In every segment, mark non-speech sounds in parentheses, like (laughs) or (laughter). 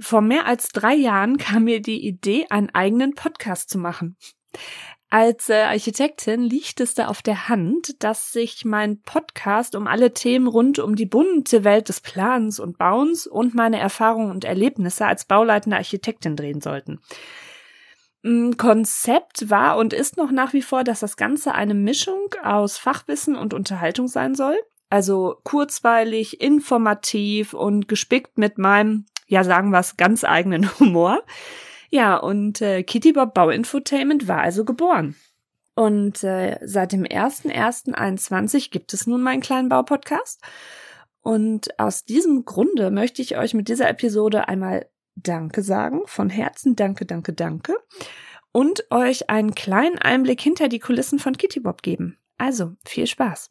Vor mehr als drei Jahren kam mir die Idee, einen eigenen Podcast zu machen. Als äh, Architektin liegt es da auf der Hand, dass sich mein Podcast um alle Themen rund um die bunte Welt des Plans und Bauens und meine Erfahrungen und Erlebnisse als bauleitende Architektin drehen sollten. Konzept war und ist noch nach wie vor, dass das Ganze eine Mischung aus Fachwissen und Unterhaltung sein soll. Also kurzweilig, informativ und gespickt mit meinem, ja sagen wir es, ganz eigenen (laughs) Humor. Ja, und äh, Kitty Bob Bauinfotainment war also geboren. Und äh, seit dem 01.01.21 gibt es nun meinen kleinen Baupodcast. Und aus diesem Grunde möchte ich euch mit dieser Episode einmal Danke sagen, von Herzen Danke, Danke, Danke und euch einen kleinen Einblick hinter die Kulissen von Kitty Bob geben. Also, viel Spaß!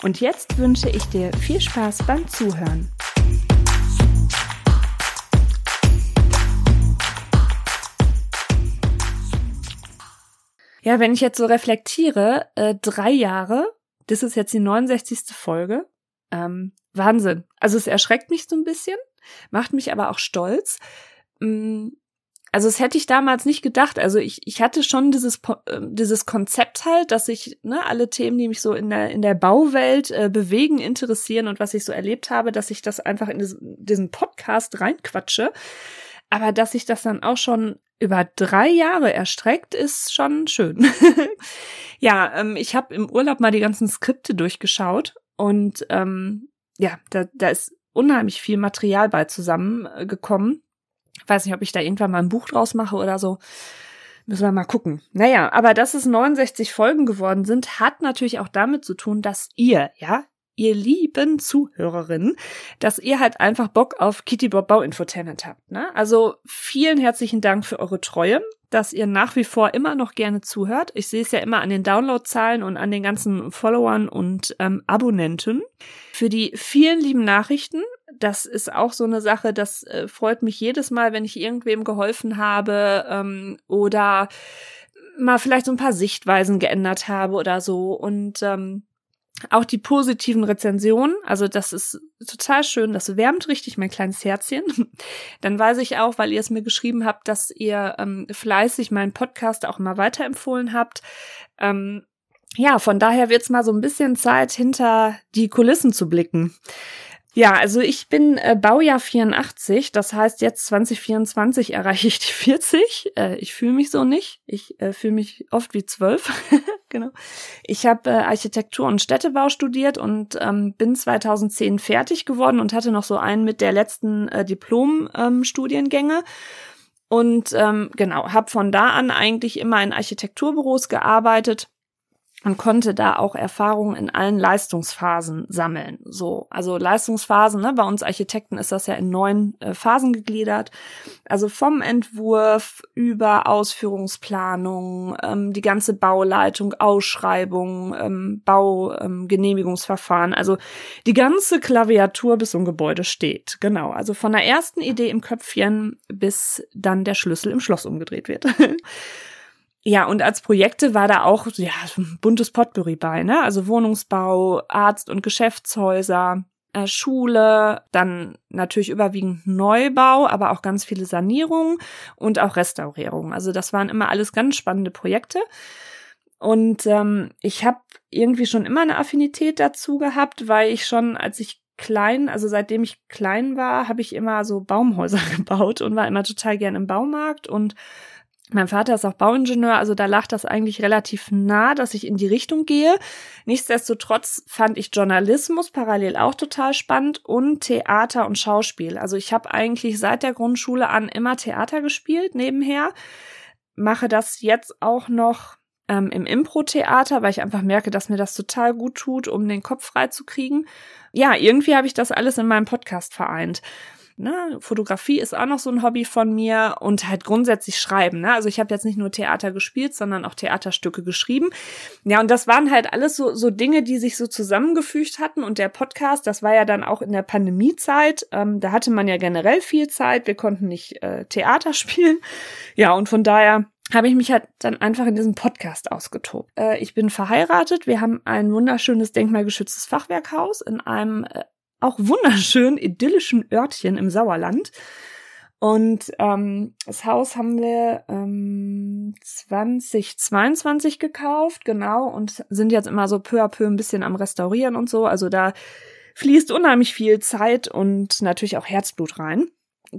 Und jetzt wünsche ich dir viel Spaß beim Zuhören. Ja, wenn ich jetzt so reflektiere, äh, drei Jahre, das ist jetzt die 69. Folge. Ähm, Wahnsinn. Also es erschreckt mich so ein bisschen, macht mich aber auch stolz. Mm, also es hätte ich damals nicht gedacht. Also ich, ich hatte schon dieses, äh, dieses Konzept halt, dass ich ne, alle Themen, die mich so in der, in der Bauwelt äh, bewegen, interessieren und was ich so erlebt habe, dass ich das einfach in diesen, Podcast reinquatsche. Aber dass sich das dann auch schon über drei Jahre erstreckt, ist schon schön. (laughs) ja, ähm, ich habe im Urlaub mal die ganzen Skripte durchgeschaut und ähm, ja, da, da ist unheimlich viel Material bei zusammengekommen. Weiß nicht, ob ich da irgendwann mal ein Buch draus mache oder so. Müssen wir mal gucken. Naja, aber dass es 69 Folgen geworden sind, hat natürlich auch damit zu tun, dass ihr, ja, ihr lieben Zuhörerinnen, dass ihr halt einfach Bock auf Kitty Bob Bau Infotainment habt. Ne? Also vielen herzlichen Dank für eure Treue, dass ihr nach wie vor immer noch gerne zuhört. Ich sehe es ja immer an den Downloadzahlen und an den ganzen Followern und ähm, Abonnenten. Für die vielen lieben Nachrichten. Das ist auch so eine Sache, das äh, freut mich jedes Mal, wenn ich irgendwem geholfen habe ähm, oder mal vielleicht so ein paar Sichtweisen geändert habe oder so. Und ähm, auch die positiven Rezensionen, also das ist total schön, das wärmt richtig mein kleines Herzchen. (laughs) Dann weiß ich auch, weil ihr es mir geschrieben habt, dass ihr ähm, fleißig meinen Podcast auch immer weiterempfohlen habt. Ähm, ja, von daher wird's mal so ein bisschen Zeit, hinter die Kulissen zu blicken. Ja, also ich bin äh, Baujahr 84, das heißt jetzt 2024 erreiche ich die 40. Äh, ich fühle mich so nicht. Ich äh, fühle mich oft wie zwölf. (laughs) genau. Ich habe äh, Architektur und Städtebau studiert und ähm, bin 2010 fertig geworden und hatte noch so einen mit der letzten äh, Diplom-Studiengänge. Ähm, und ähm, genau, habe von da an eigentlich immer in Architekturbüros gearbeitet und konnte da auch Erfahrungen in allen Leistungsphasen sammeln. So, also Leistungsphasen, ne, bei uns Architekten ist das ja in neun äh, Phasen gegliedert. Also vom Entwurf über Ausführungsplanung, ähm, die ganze Bauleitung, Ausschreibung, ähm, Baugenehmigungsverfahren, ähm, also die ganze Klaviatur bis ein Gebäude steht. Genau, also von der ersten Idee im Köpfchen bis dann der Schlüssel im Schloss umgedreht wird. (laughs) Ja, und als Projekte war da auch ja, buntes Potpourri bei, ne? Also Wohnungsbau, Arzt- und Geschäftshäuser, äh, Schule, dann natürlich überwiegend Neubau, aber auch ganz viele Sanierungen und auch Restaurierungen. Also das waren immer alles ganz spannende Projekte. Und ähm, ich habe irgendwie schon immer eine Affinität dazu gehabt, weil ich schon, als ich klein, also seitdem ich klein war, habe ich immer so Baumhäuser (laughs) gebaut und war immer total gern im Baumarkt und mein Vater ist auch Bauingenieur, also da lag das eigentlich relativ nah, dass ich in die Richtung gehe. Nichtsdestotrotz fand ich Journalismus parallel auch total spannend und Theater und Schauspiel. Also ich habe eigentlich seit der Grundschule an immer Theater gespielt nebenher, mache das jetzt auch noch ähm, im Impro-Theater, weil ich einfach merke, dass mir das total gut tut, um den Kopf frei zu kriegen. Ja, irgendwie habe ich das alles in meinem Podcast vereint. Ne? Fotografie ist auch noch so ein Hobby von mir und halt grundsätzlich schreiben. Ne? Also ich habe jetzt nicht nur Theater gespielt, sondern auch Theaterstücke geschrieben. Ja, und das waren halt alles so, so Dinge, die sich so zusammengefügt hatten. Und der Podcast, das war ja dann auch in der Pandemiezeit. Ähm, da hatte man ja generell viel Zeit. Wir konnten nicht äh, Theater (laughs) spielen. Ja, und von daher habe ich mich halt dann einfach in diesem Podcast ausgetobt. Äh, ich bin verheiratet. Wir haben ein wunderschönes denkmalgeschütztes Fachwerkhaus in einem äh, auch wunderschön idyllischen Örtchen im Sauerland. Und ähm, das Haus haben wir ähm, 2022 gekauft, genau, und sind jetzt immer so peu à peu ein bisschen am Restaurieren und so. Also da fließt unheimlich viel Zeit und natürlich auch Herzblut rein.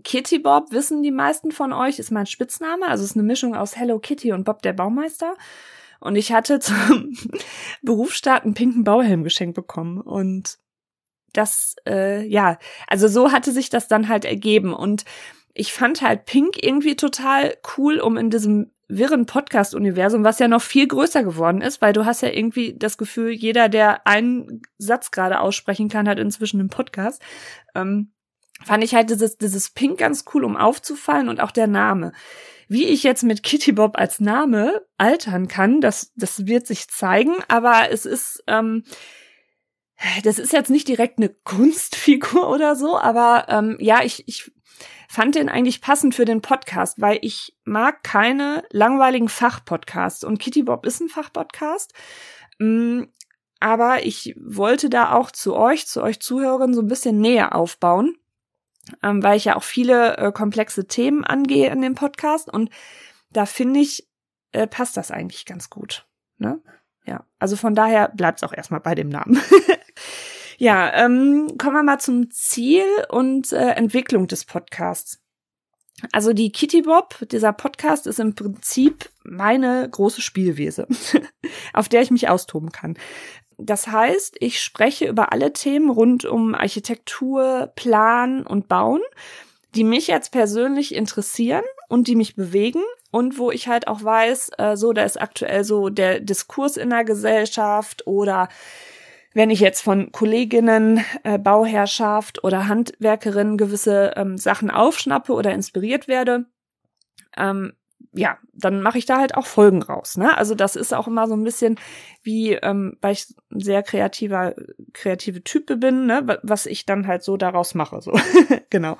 Kitty Bob, wissen die meisten von euch, ist mein Spitzname. Also ist eine Mischung aus Hello Kitty und Bob der Baumeister. Und ich hatte zum (laughs) Berufsstart einen pinken Bauhelm geschenkt bekommen. Und das, äh, ja, also so hatte sich das dann halt ergeben. Und ich fand halt Pink irgendwie total cool, um in diesem wirren Podcast-Universum, was ja noch viel größer geworden ist, weil du hast ja irgendwie das Gefühl, jeder, der einen Satz gerade aussprechen kann, hat inzwischen einen Podcast. Ähm, fand ich halt dieses, dieses Pink ganz cool, um aufzufallen und auch der Name. Wie ich jetzt mit Kitty Bob als Name altern kann, das, das wird sich zeigen, aber es ist, ähm, das ist jetzt nicht direkt eine Kunstfigur oder so, aber ähm, ja, ich, ich fand den eigentlich passend für den Podcast, weil ich mag keine langweiligen Fachpodcasts und Kitty Bob ist ein Fachpodcast. Mm, aber ich wollte da auch zu euch, zu euch Zuhörern so ein bisschen näher aufbauen, ähm, weil ich ja auch viele äh, komplexe Themen angehe in dem Podcast und da finde ich, äh, passt das eigentlich ganz gut. Ne? Ja, also von daher bleibt es auch erstmal bei dem Namen. (laughs) ja, ähm, kommen wir mal zum Ziel und äh, Entwicklung des Podcasts. Also die Kitty Bob, dieser Podcast ist im Prinzip meine große Spielwiese, (laughs) auf der ich mich austoben kann. Das heißt, ich spreche über alle Themen rund um Architektur, Plan und Bauen, die mich jetzt persönlich interessieren und die mich bewegen und wo ich halt auch weiß, äh, so da ist aktuell so der Diskurs in der Gesellschaft oder wenn ich jetzt von Kolleginnen, äh, Bauherrschaft oder Handwerkerinnen gewisse ähm, Sachen aufschnappe oder inspiriert werde, ähm, ja, dann mache ich da halt auch Folgen raus. Ne? Also das ist auch immer so ein bisschen wie, ähm, weil ich ein sehr kreativer, kreative Type bin, ne? was ich dann halt so daraus mache. So (laughs) genau.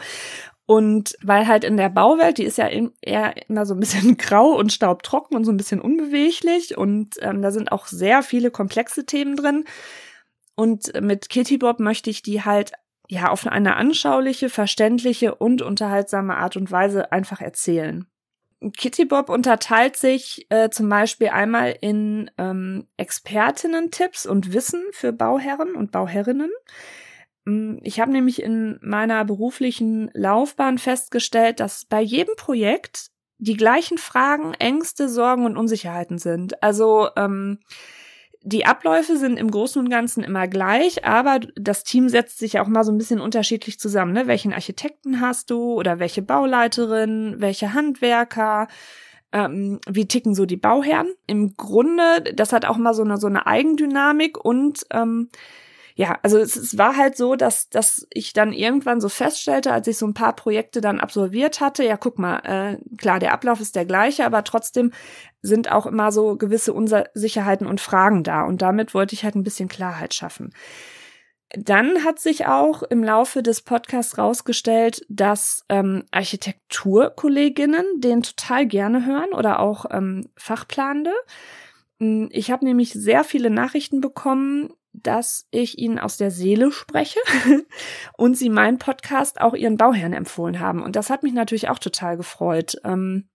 Und weil halt in der Bauwelt, die ist ja eher immer so ein bisschen (laughs) grau und staubtrocken und so ein bisschen unbeweglich und ähm, da sind auch sehr viele komplexe Themen drin. Und mit Kitty Bob möchte ich die halt ja auf eine anschauliche, verständliche und unterhaltsame Art und Weise einfach erzählen. Kitty Bob unterteilt sich äh, zum Beispiel einmal in ähm, Expertinnen-Tipps und Wissen für Bauherren und Bauherrinnen. Mm, ich habe nämlich in meiner beruflichen Laufbahn festgestellt, dass bei jedem Projekt die gleichen Fragen, Ängste, Sorgen und Unsicherheiten sind. Also ähm, die Abläufe sind im Großen und Ganzen immer gleich, aber das Team setzt sich auch mal so ein bisschen unterschiedlich zusammen. Ne? Welchen Architekten hast du oder welche Bauleiterin, welche Handwerker? Ähm, wie ticken so die Bauherren? Im Grunde, das hat auch mal so eine, so eine Eigendynamik und ähm, ja, also es, es, war halt so, dass, dass ich dann irgendwann so feststellte, als ich so ein paar Projekte dann absolviert hatte, ja, guck mal, äh, klar, der Ablauf ist der gleiche, aber trotzdem sind auch immer so gewisse Unsicherheiten und Fragen da. Und damit wollte ich halt ein bisschen Klarheit schaffen. Dann hat sich auch im Laufe des Podcasts rausgestellt, dass ähm, Architekturkolleginnen den total gerne hören oder auch ähm, Fachplanende. Hm, ich habe nämlich sehr viele Nachrichten bekommen, dass ich ihnen aus der Seele spreche (laughs) und sie meinen Podcast auch ihren Bauherren empfohlen haben. Und das hat mich natürlich auch total gefreut. Ähm,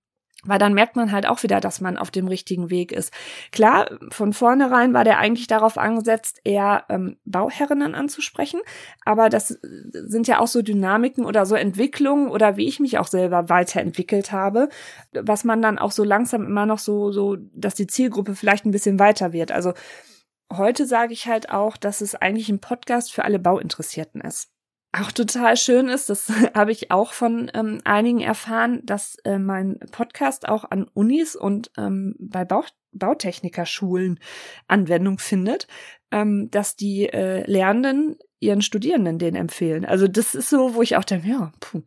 weil dann merkt man halt auch wieder, dass man auf dem richtigen Weg ist. Klar, von vornherein war der eigentlich darauf angesetzt, eher ähm, Bauherrinnen anzusprechen, aber das sind ja auch so Dynamiken oder so Entwicklungen oder wie ich mich auch selber weiterentwickelt habe, was man dann auch so langsam immer noch so, so, dass die Zielgruppe vielleicht ein bisschen weiter wird. Also heute sage ich halt auch, dass es eigentlich ein Podcast für alle Bauinteressierten ist. Auch total schön ist, das (laughs) habe ich auch von ähm, einigen erfahren, dass äh, mein Podcast auch an Unis und ähm, bei Bau Bautechnikerschulen Anwendung findet, ähm, dass die äh, Lernenden ihren Studierenden den empfehlen. Also das ist so, wo ich auch denke, ja, puh,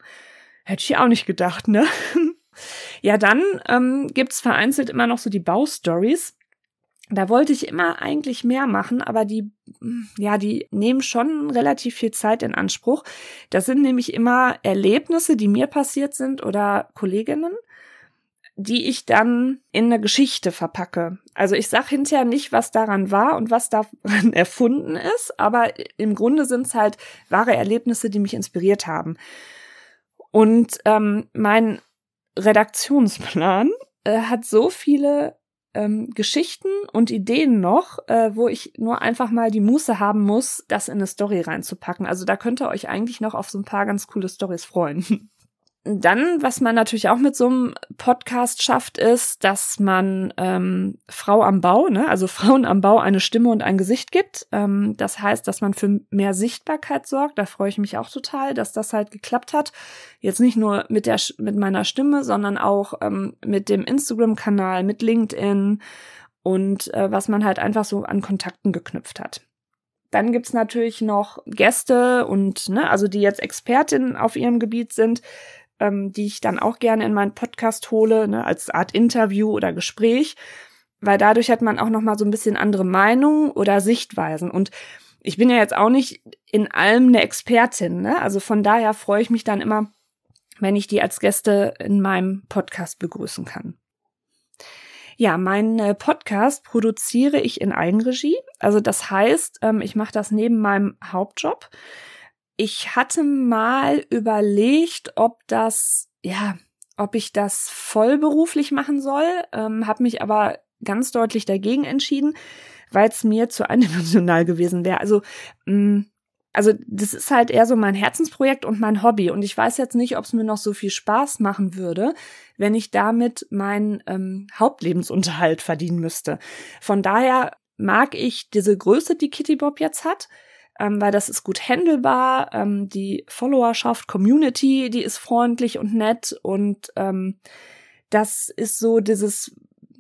hätte ich auch nicht gedacht, ne? (laughs) ja, dann ähm, gibt's vereinzelt immer noch so die Baustories. Da wollte ich immer eigentlich mehr machen, aber die, ja, die nehmen schon relativ viel Zeit in Anspruch. Das sind nämlich immer Erlebnisse, die mir passiert sind oder Kolleginnen die ich dann in eine Geschichte verpacke. Also ich sag hinterher nicht, was daran war und was daran (laughs) erfunden ist, aber im Grunde sind es halt wahre Erlebnisse, die mich inspiriert haben. Und ähm, mein Redaktionsplan äh, hat so viele ähm, Geschichten und Ideen noch, äh, wo ich nur einfach mal die Muße haben muss, das in eine Story reinzupacken. Also da könnt ihr euch eigentlich noch auf so ein paar ganz coole Stories freuen. (laughs) Dann, was man natürlich auch mit so einem Podcast schafft, ist, dass man ähm, Frau am Bau, ne, also (laughs) Frauen am Bau eine Stimme und ein Gesicht gibt. Ähm, das heißt, dass man für mehr Sichtbarkeit sorgt. Da freue ich mich auch total, dass das halt geklappt hat. Jetzt nicht nur mit der mit meiner Stimme, sondern auch ähm, mit dem Instagram-Kanal, mit LinkedIn und äh, was man halt einfach so an Kontakten geknüpft hat. Dann gibt's natürlich noch Gäste und, ne, also die jetzt Expertinnen auf ihrem Gebiet sind, ähm, die ich dann auch gerne in meinen Podcast hole, ne, als Art Interview oder Gespräch, weil dadurch hat man auch noch mal so ein bisschen andere Meinungen oder Sichtweisen und ich bin ja jetzt auch nicht in allem eine Expertin, ne? Also von daher freue ich mich dann immer, wenn ich die als Gäste in meinem Podcast begrüßen kann. Ja, meinen äh, Podcast produziere ich in Eigenregie. Also das heißt, ähm, ich mache das neben meinem Hauptjob. Ich hatte mal überlegt, ob das, ja, ob ich das vollberuflich machen soll, ähm, habe mich aber ganz deutlich dagegen entschieden, weil es mir zu eindimensional gewesen wäre. Also, mh, mm, also das ist halt eher so mein Herzensprojekt und mein Hobby. Und ich weiß jetzt nicht, ob es mir noch so viel Spaß machen würde, wenn ich damit meinen ähm, Hauptlebensunterhalt verdienen müsste. Von daher mag ich diese Größe, die Kitty Bob jetzt hat ähm, weil das ist gut handelbar. Ähm, die Followerschaft, Community, die ist freundlich und nett und ähm, das ist so dieses,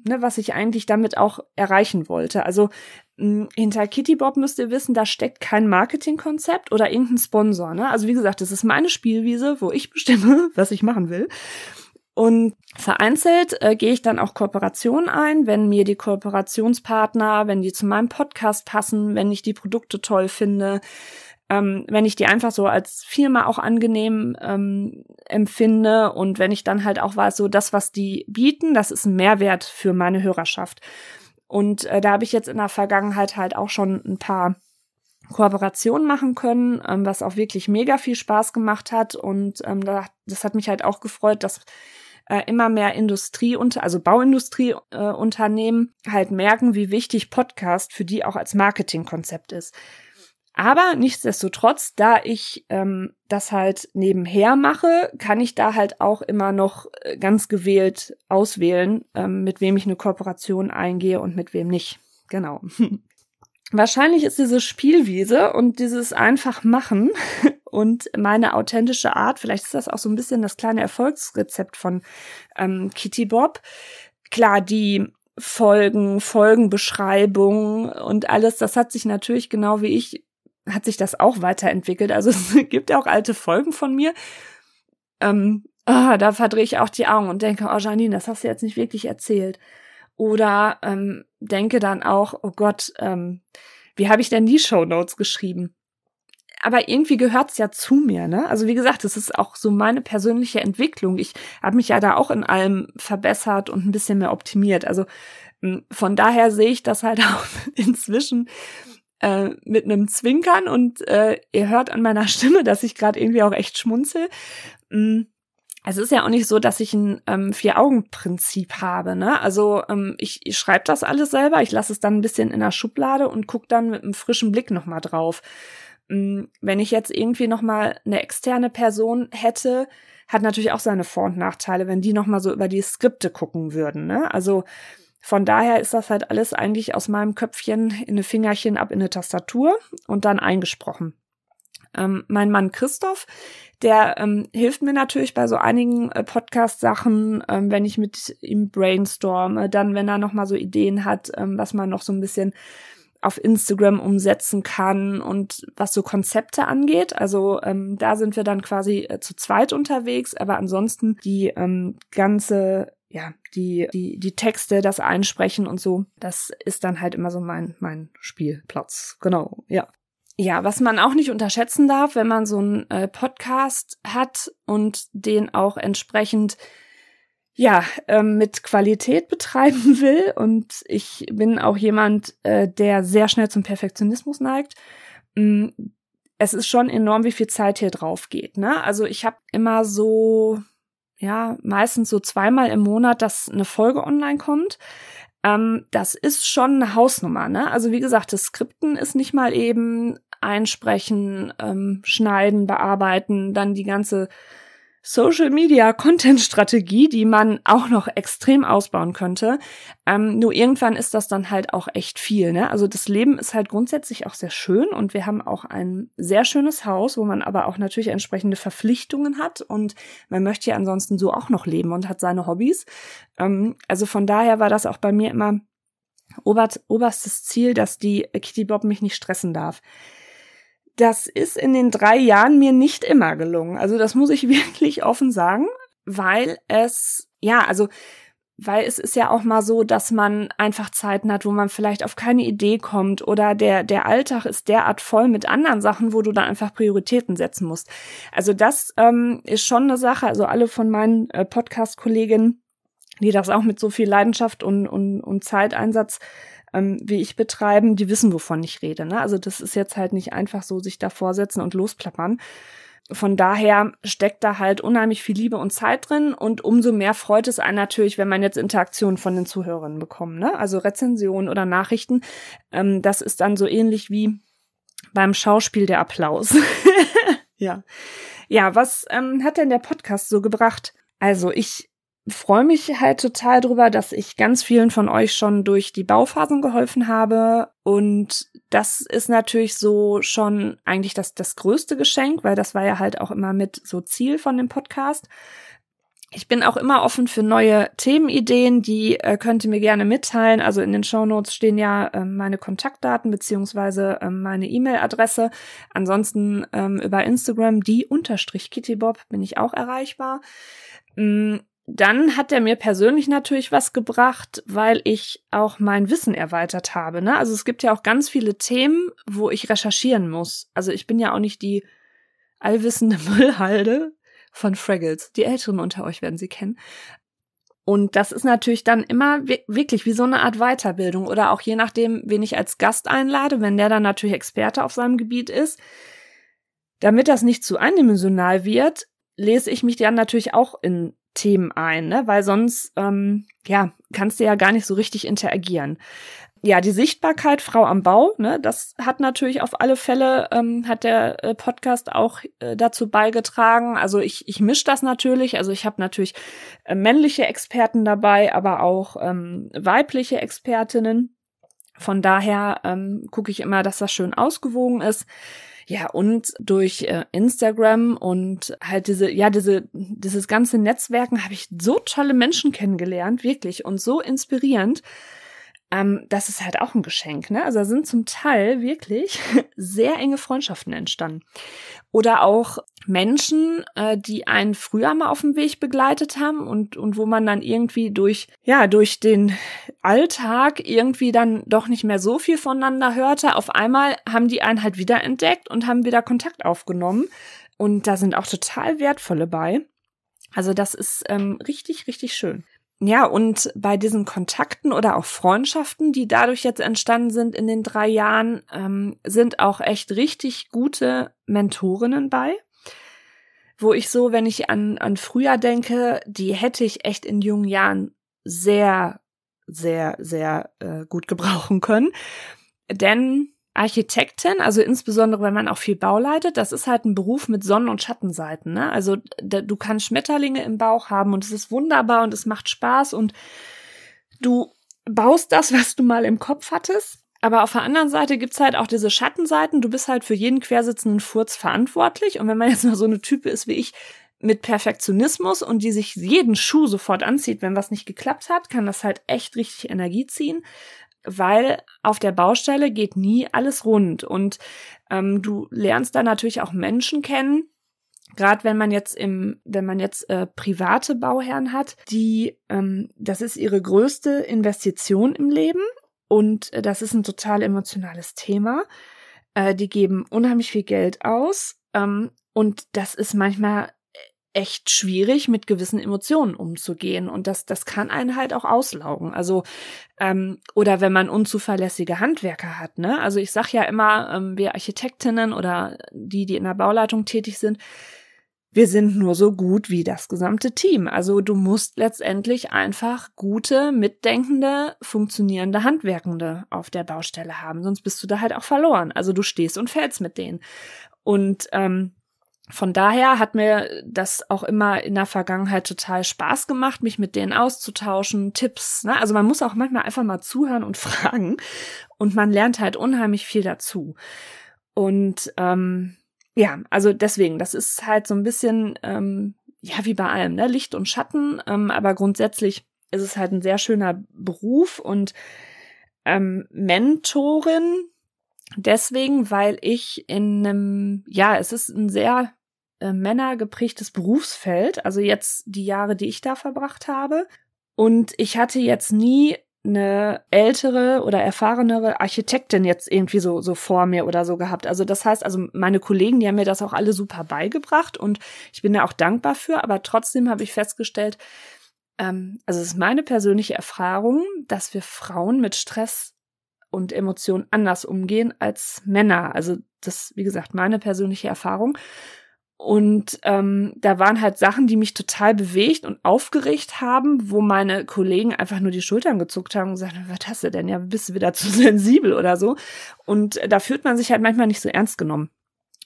ne, was ich eigentlich damit auch erreichen wollte. Also mh, hinter Kitty Bob müsst ihr wissen, da steckt kein Marketingkonzept oder irgendein Sponsor. Ne? Also wie gesagt, das ist meine Spielwiese, wo ich bestimme, (laughs) was ich machen will. Und vereinzelt äh, gehe ich dann auch Kooperationen ein, wenn mir die Kooperationspartner, wenn die zu meinem Podcast passen, wenn ich die Produkte toll finde, ähm, wenn ich die einfach so als Firma auch angenehm ähm, empfinde und wenn ich dann halt auch weiß, so das, was die bieten, das ist ein Mehrwert für meine Hörerschaft. Und äh, da habe ich jetzt in der Vergangenheit halt auch schon ein paar Kooperationen machen können, ähm, was auch wirklich mega viel Spaß gemacht hat. Und ähm, da, das hat mich halt auch gefreut, dass äh, immer mehr Industrie unter, also Bauindustrieunternehmen äh, halt merken, wie wichtig Podcast für die auch als Marketingkonzept ist. Aber nichtsdestotrotz, da ich ähm, das halt nebenher mache, kann ich da halt auch immer noch äh, ganz gewählt auswählen, ähm, mit wem ich eine Kooperation eingehe und mit wem nicht. Genau. (laughs) Wahrscheinlich ist diese Spielwiese und dieses einfach machen (laughs) und meine authentische Art, vielleicht ist das auch so ein bisschen das kleine Erfolgsrezept von ähm, Kitty Bob. Klar, die Folgen, Folgenbeschreibung und alles, das hat sich natürlich genau wie ich, hat sich das auch weiterentwickelt. Also (laughs) es gibt ja auch alte Folgen von mir. Ähm, oh, da verdrehe ich auch die Augen und denke, oh Janine, das hast du jetzt nicht wirklich erzählt. Oder ähm, denke dann auch, oh Gott, ähm, wie habe ich denn die Show Notes geschrieben? Aber irgendwie gehört's ja zu mir, ne? Also wie gesagt, es ist auch so meine persönliche Entwicklung. Ich habe mich ja da auch in allem verbessert und ein bisschen mehr optimiert. Also hm, von daher sehe ich das halt (laughs) auch inzwischen äh, mit einem Zwinkern und äh, ihr hört an meiner Stimme, dass ich gerade irgendwie auch echt schmunzel. Mhm es ist ja auch nicht so, dass ich ein ähm, Vier-Augen-Prinzip habe. Ne? Also ähm, ich, ich schreibe das alles selber, ich lasse es dann ein bisschen in der Schublade und gucke dann mit einem frischen Blick nochmal drauf. Ähm, wenn ich jetzt irgendwie nochmal eine externe Person hätte, hat natürlich auch seine Vor- und Nachteile, wenn die nochmal so über die Skripte gucken würden. Ne? Also von daher ist das halt alles eigentlich aus meinem Köpfchen in eine Fingerchen ab in eine Tastatur und dann eingesprochen. Ähm, mein Mann Christoph, der ähm, hilft mir natürlich bei so einigen äh, Podcast-Sachen, ähm, wenn ich mit ihm brainstorme, dann wenn er noch mal so Ideen hat, ähm, was man noch so ein bisschen auf Instagram umsetzen kann und was so Konzepte angeht. Also ähm, da sind wir dann quasi äh, zu zweit unterwegs, aber ansonsten die ähm, ganze ja, die, die, die Texte, das Einsprechen und so, das ist dann halt immer so mein, mein Spielplatz. Genau, ja. Ja, was man auch nicht unterschätzen darf, wenn man so einen äh, Podcast hat und den auch entsprechend ja, ähm, mit Qualität (laughs) betreiben will. Und ich bin auch jemand, äh, der sehr schnell zum Perfektionismus neigt. Mm, es ist schon enorm, wie viel Zeit hier drauf geht. Ne? Also ich habe immer so, ja, meistens so zweimal im Monat, dass eine Folge online kommt. Ähm, das ist schon eine Hausnummer. Ne? Also wie gesagt, das Skripten ist nicht mal eben einsprechen, ähm, schneiden, bearbeiten, dann die ganze Social Media Content Strategie, die man auch noch extrem ausbauen könnte. Ähm, nur irgendwann ist das dann halt auch echt viel. Ne? Also das Leben ist halt grundsätzlich auch sehr schön und wir haben auch ein sehr schönes Haus, wo man aber auch natürlich entsprechende Verpflichtungen hat und man möchte ja ansonsten so auch noch leben und hat seine Hobbys. Ähm, also von daher war das auch bei mir immer oberstes Ziel, dass die Kitty Bob mich nicht stressen darf. Das ist in den drei Jahren mir nicht immer gelungen. Also das muss ich (laughs) wirklich offen sagen, weil es, ja, also, weil es ist ja auch mal so, dass man einfach Zeiten hat, wo man vielleicht auf keine Idee kommt oder der, der Alltag ist derart voll mit anderen Sachen, wo du dann einfach Prioritäten setzen musst. Also das ähm, ist schon eine Sache. Also alle von meinen äh, Podcast-Kolleginnen, die das auch mit so viel Leidenschaft und, und, und Zeiteinsatz ähm, wie ich betreiben, die wissen, wovon ich rede. Ne? Also das ist jetzt halt nicht einfach so, sich da vorsetzen und losplappern. Von daher steckt da halt unheimlich viel Liebe und Zeit drin und umso mehr freut es einen natürlich, wenn man jetzt Interaktionen von den Zuhörern bekommt, ne? Also Rezensionen oder Nachrichten. Ähm, das ist dann so ähnlich wie beim Schauspiel der Applaus. (laughs) ja. Ja, was ähm, hat denn der Podcast so gebracht? Also ich freue mich halt total drüber, dass ich ganz vielen von euch schon durch die Bauphasen geholfen habe. Und das ist natürlich so schon eigentlich das, das größte Geschenk, weil das war ja halt auch immer mit so Ziel von dem Podcast. Ich bin auch immer offen für neue Themenideen, die äh, könnt ihr mir gerne mitteilen. Also in den Show Notes stehen ja äh, meine Kontaktdaten beziehungsweise äh, meine E-Mail-Adresse. Ansonsten ähm, über Instagram die unterstrich Kittybob bin ich auch erreichbar. Mm, dann hat er mir persönlich natürlich was gebracht, weil ich auch mein Wissen erweitert habe. Ne? Also es gibt ja auch ganz viele Themen, wo ich recherchieren muss. Also ich bin ja auch nicht die allwissende (laughs) Müllhalde von Fraggles. Die Älteren unter euch werden sie kennen. Und das ist natürlich dann immer wirklich wie so eine Art Weiterbildung oder auch je nachdem, wen ich als Gast einlade, wenn der dann natürlich Experte auf seinem Gebiet ist. Damit das nicht zu eindimensional wird, lese ich mich dann natürlich auch in Themen ein, ne? weil sonst ähm, ja kannst du ja gar nicht so richtig interagieren. Ja, die Sichtbarkeit Frau am Bau, ne, das hat natürlich auf alle Fälle ähm, hat der äh, Podcast auch äh, dazu beigetragen. Also ich ich mische das natürlich, also ich habe natürlich äh, männliche Experten dabei, aber auch ähm, weibliche Expertinnen. Von daher ähm, gucke ich immer, dass das schön ausgewogen ist. Ja, und durch äh, Instagram und halt diese, ja, diese, dieses ganze Netzwerken habe ich so tolle Menschen kennengelernt, wirklich, und so inspirierend. Ähm, das ist halt auch ein Geschenk, ne? Also da sind zum Teil wirklich (laughs) sehr enge Freundschaften entstanden. Oder auch Menschen, äh, die einen früher mal auf dem Weg begleitet haben und, und wo man dann irgendwie durch, ja, durch den Alltag irgendwie dann doch nicht mehr so viel voneinander hörte. Auf einmal haben die einen halt wieder entdeckt und haben wieder Kontakt aufgenommen. Und da sind auch total wertvolle bei. Also das ist ähm, richtig, richtig schön. Ja, und bei diesen Kontakten oder auch Freundschaften, die dadurch jetzt entstanden sind in den drei Jahren, ähm, sind auch echt richtig gute Mentorinnen bei. Wo ich so, wenn ich an, an früher denke, die hätte ich echt in jungen Jahren sehr, sehr, sehr äh, gut gebrauchen können. Denn Architektin, also insbesondere wenn man auch viel Bau leitet, das ist halt ein Beruf mit Sonnen- und Schattenseiten. Ne? Also da, du kannst Schmetterlinge im Bauch haben und es ist wunderbar und es macht Spaß und du baust das, (laughs) was du mal im Kopf hattest. aber auf der anderen Seite gibt's halt auch diese Schattenseiten. Du bist halt für jeden quersitzenden Furz verantwortlich. Und wenn man jetzt (laughs) mal so eine Type ist wie ich, mit Perfektionismus und die sich jeden Schuh sofort anzieht, wenn was nicht geklappt hat, kann das halt echt richtig Energie ziehen, weil auf der Baustelle geht nie alles rund. Und ähm, du lernst da natürlich auch Menschen kennen, gerade wenn man jetzt im, wenn man jetzt äh, private Bauherren hat, die, ähm, das ist ihre größte Investition im Leben. Und äh, das ist ein total emotionales Thema. Äh, die geben unheimlich viel Geld aus. Ähm, und das ist manchmal echt schwierig, mit gewissen Emotionen umzugehen. Und das, das kann einen halt auch auslaugen. Also, ähm, oder wenn man unzuverlässige Handwerker hat, ne? Also ich sag ja immer, ähm, wir Architektinnen oder die, die in der Bauleitung tätig sind, wir sind nur so gut wie das gesamte Team. Also du musst letztendlich einfach gute, mitdenkende, funktionierende Handwerkende auf der Baustelle haben, sonst bist du da halt auch verloren. Also du stehst und fällst mit denen. Und ähm, von daher hat mir das auch immer in der Vergangenheit total Spaß gemacht, mich mit denen auszutauschen, Tipps. Ne? Also man muss auch manchmal einfach mal zuhören und (laughs) fragen und man lernt halt unheimlich viel dazu. Und ähm, ja, also deswegen, das ist halt so ein bisschen ähm, ja wie bei allem, ne? Licht und Schatten, ähm, aber grundsätzlich ist es halt ein sehr schöner Beruf und ähm, Mentorin deswegen, weil ich in einem, ja, es ist ein sehr äh, männergeprägtes Berufsfeld, also jetzt die Jahre, die ich da verbracht habe. Und ich hatte jetzt nie eine ältere oder erfahrenere Architektin jetzt irgendwie so, so vor mir oder so gehabt. Also das heißt, also meine Kollegen, die haben mir das auch alle super beigebracht und ich bin da auch dankbar für, aber trotzdem habe ich festgestellt, ähm, also es ist meine persönliche Erfahrung, dass wir Frauen mit Stress und Emotionen anders umgehen als Männer. Also das, wie gesagt, meine persönliche Erfahrung. Und ähm, da waren halt Sachen, die mich total bewegt und aufgeregt haben, wo meine Kollegen einfach nur die Schultern gezuckt haben und gesagt haben, was hast du denn? Ja, bist du wieder zu (laughs) sensibel oder so. Und da fühlt man sich halt manchmal nicht so ernst genommen.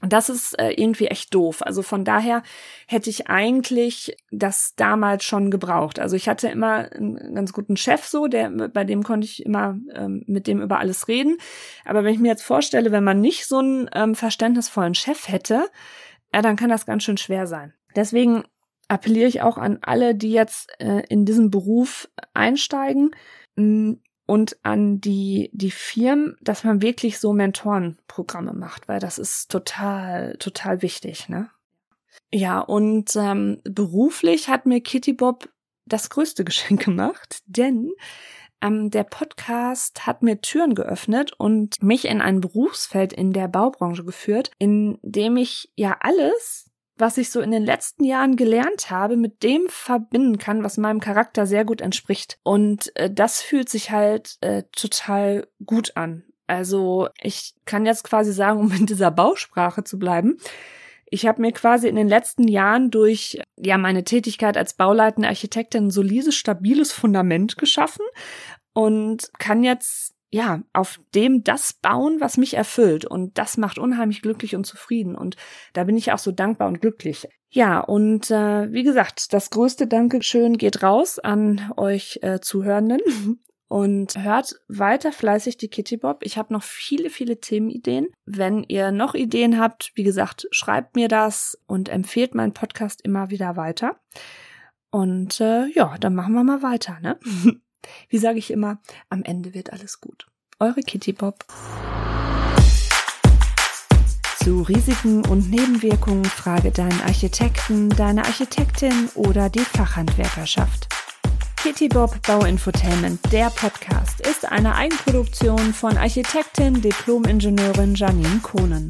Und das ist äh, irgendwie echt doof. Also von daher hätte ich eigentlich das damals schon gebraucht. Also ich hatte immer einen ganz guten Chef so, der bei dem konnte ich immer ähm, mit dem über alles reden. Aber wenn ich mir jetzt vorstelle, wenn man nicht so einen ähm, verständnisvollen Chef hätte, ja, dann kann das ganz schön schwer sein. Deswegen appelliere ich auch an alle, die jetzt äh, in diesen Beruf einsteigen mm, und an die, die Firmen, dass man wirklich so Mentorenprogramme macht, weil das ist total, total wichtig, ne? Ja, und ähm, beruflich hat mir Kitty Bob das größte (laughs) Geschenk gemacht, denn ähm, der Podcast hat mir Türen geöffnet und mich in ein Berufsfeld in der Baubranche geführt, in dem ich ja alles was ich so in den letzten Jahren gelernt habe, mit dem verbinden kann, was meinem Charakter sehr gut entspricht. Und äh, das fühlt sich halt äh, total gut an. Also ich kann jetzt quasi sagen, um in dieser Bausprache zu bleiben, ich habe mir quasi in den letzten Jahren durch ja meine Tätigkeit als bauleitende Architektin ein solides, stabiles Fundament geschaffen und kann jetzt ja auf dem das bauen, was mich erfüllt. Und das macht unheimlich glücklich und zufrieden. Und da bin ich auch so dankbar und glücklich. Ja, und äh, wie gesagt, das größte Dankeschön geht raus an euch äh, Zuhörenden (laughs) und hört weiter fleißig die Kitty Bob. Ich habe noch viele, viele Themenideen. Wenn ihr noch Ideen habt, wie gesagt, schreibt mir das und empfehlt meinen Podcast immer wieder weiter. Und äh, ja, dann machen wir mal weiter, ne? (laughs) Wie sage ich immer, am Ende wird alles gut. Eure Kitty Bob. Zu Risiken und Nebenwirkungen frage deinen Architekten, deine Architektin oder die Fachhandwerkerschaft. Kitty Bob Bauinfotainment, der Podcast, ist eine Eigenproduktion von Architektin, Diplom-Ingenieurin Janine Kohnen.